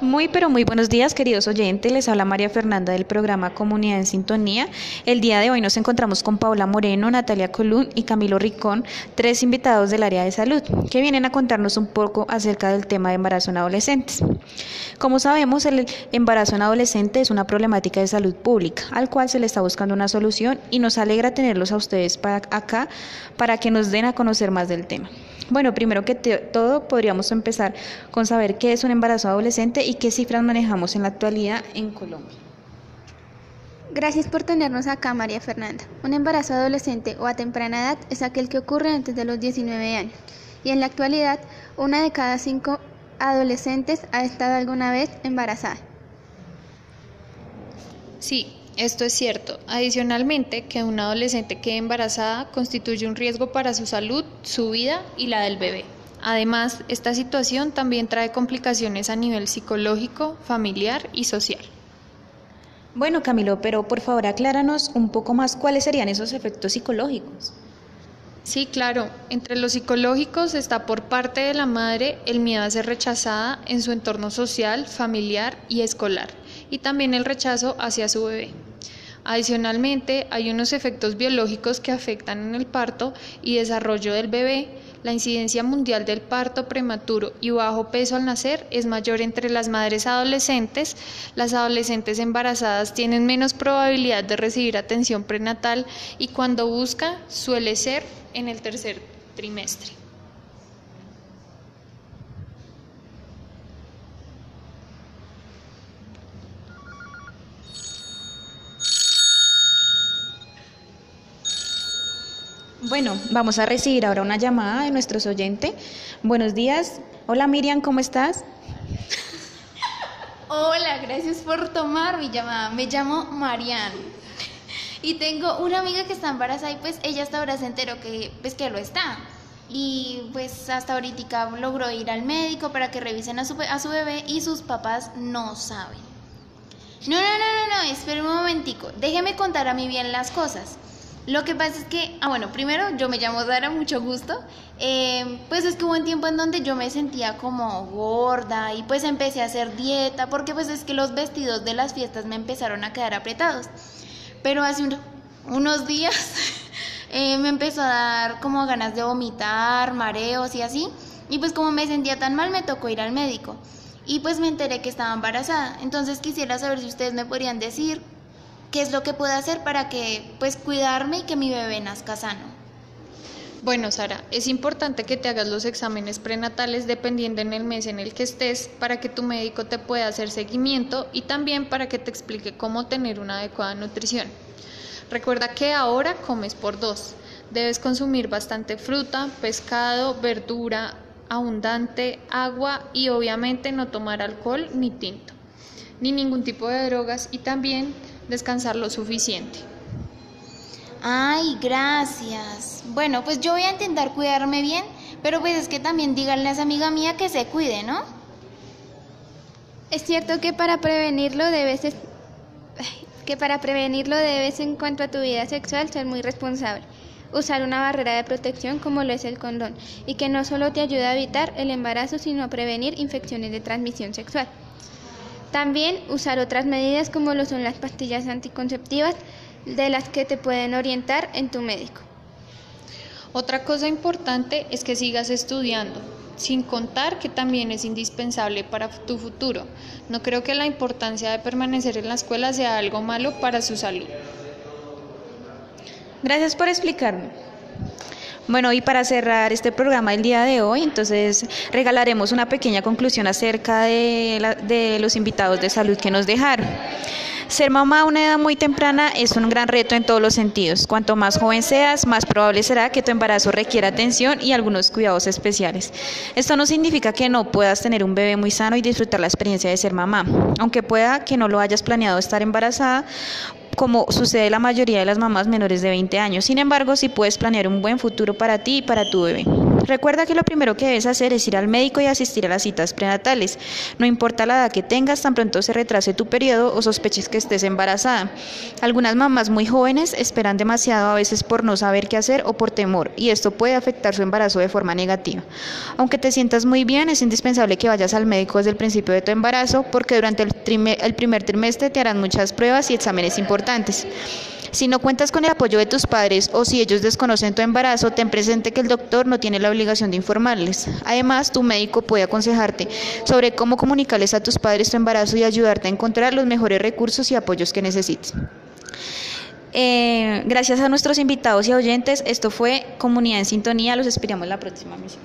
Muy pero muy buenos días queridos oyentes, les habla María Fernanda del programa Comunidad en Sintonía. El día de hoy nos encontramos con Paula Moreno, Natalia Colún y Camilo Ricón, tres invitados del área de salud, que vienen a contarnos un poco acerca del tema de embarazo en adolescentes. Como sabemos, el embarazo en adolescente es una problemática de salud pública, al cual se le está buscando una solución y nos alegra tenerlos a ustedes para acá para que nos den a conocer más del tema. Bueno, primero que todo podríamos empezar con saber qué es un embarazo adolescente y qué cifras manejamos en la actualidad en Colombia. Gracias por tenernos acá, María Fernanda. Un embarazo adolescente o a temprana edad es aquel que ocurre antes de los 19 años. Y en la actualidad, una de cada cinco adolescentes ha estado alguna vez embarazada. Sí, esto es cierto. Adicionalmente, que una adolescente quede embarazada constituye un riesgo para su salud, su vida y la del bebé. Además, esta situación también trae complicaciones a nivel psicológico, familiar y social. Bueno, Camilo, pero por favor acláranos un poco más cuáles serían esos efectos psicológicos. Sí, claro. Entre los psicológicos está por parte de la madre el miedo a ser rechazada en su entorno social, familiar y escolar, y también el rechazo hacia su bebé. Adicionalmente, hay unos efectos biológicos que afectan en el parto y desarrollo del bebé. La incidencia mundial del parto prematuro y bajo peso al nacer es mayor entre las madres adolescentes. Las adolescentes embarazadas tienen menos probabilidad de recibir atención prenatal y cuando busca suele ser en el tercer trimestre. Bueno, vamos a recibir ahora una llamada de nuestros oyentes. Buenos días. Hola Miriam, ¿cómo estás? Hola, gracias por tomar mi llamada. Me llamo Marian. Y tengo una amiga que está embarazada y pues ella hasta ahora se enteró que pues que lo está. Y pues hasta ahorita logró ir al médico para que revisen a su, a su bebé y sus papás no saben. No, no, no, no, no, espera un momentico. Déjeme contar a mí bien las cosas. Lo que pasa es que, ah bueno, primero yo me llamo Dara, mucho gusto. Eh, pues es que hubo un tiempo en donde yo me sentía como gorda y pues empecé a hacer dieta porque pues es que los vestidos de las fiestas me empezaron a quedar apretados. Pero hace unos días eh, me empezó a dar como ganas de vomitar, mareos y así. Y pues como me sentía tan mal me tocó ir al médico. Y pues me enteré que estaba embarazada. Entonces quisiera saber si ustedes me podrían decir qué es lo que puedo hacer para que pues cuidarme y que mi bebé nazca sano. Bueno, Sara, es importante que te hagas los exámenes prenatales dependiendo en el mes en el que estés para que tu médico te pueda hacer seguimiento y también para que te explique cómo tener una adecuada nutrición. Recuerda que ahora comes por dos. Debes consumir bastante fruta, pescado, verdura abundante, agua y obviamente no tomar alcohol ni tinto, ni ningún tipo de drogas y también descansar lo suficiente. Ay, gracias. Bueno, pues yo voy a intentar cuidarme bien, pero pues es que también díganle a esa amiga mía que se cuide, ¿no? Es cierto que para prevenirlo debes que para prevenirlo debes en cuanto a tu vida sexual ser muy responsable. Usar una barrera de protección como lo es el condón y que no solo te ayuda a evitar el embarazo, sino a prevenir infecciones de transmisión sexual. También usar otras medidas como lo son las pastillas anticonceptivas de las que te pueden orientar en tu médico. Otra cosa importante es que sigas estudiando, sin contar que también es indispensable para tu futuro. No creo que la importancia de permanecer en la escuela sea algo malo para su salud. Gracias por explicarme. Bueno, y para cerrar este programa el día de hoy, entonces regalaremos una pequeña conclusión acerca de, los invitados de salud que nos dejaron. Ser mamá a una edad muy temprana es un gran reto en todos los sentidos. Cuanto más joven seas, más probable será que tu embarazo requiera atención y algunos cuidados especiales. Esto no significa que no puedas tener un bebé muy sano y disfrutar la experiencia de ser mamá. Aunque pueda que no lo hayas planeado estar embarazada, como sucede la mayoría de las mamás menores de 20 años. Sin embargo, sí puedes planear un buen futuro para ti y para tu bebé. Recuerda que lo primero que debes hacer es ir al médico y asistir a las citas prenatales. No importa la edad que tengas, tan pronto se retrase tu periodo o sospeches que estés embarazada. Algunas mamás muy jóvenes esperan demasiado a veces por no saber qué hacer o por temor, y esto puede afectar su embarazo de forma negativa. Aunque te sientas muy bien, es indispensable que vayas al médico desde el principio de tu embarazo porque durante el, el primer trimestre te harán muchas pruebas y exámenes importantes. Si no cuentas con el apoyo de tus padres o si ellos desconocen tu embarazo, ten presente que el doctor no tiene la obligación de informarles. Además, tu médico puede aconsejarte sobre cómo comunicarles a tus padres tu embarazo y ayudarte a encontrar los mejores recursos y apoyos que necesites. Eh, gracias a nuestros invitados y oyentes, esto fue Comunidad en Sintonía. Los esperamos la próxima misión.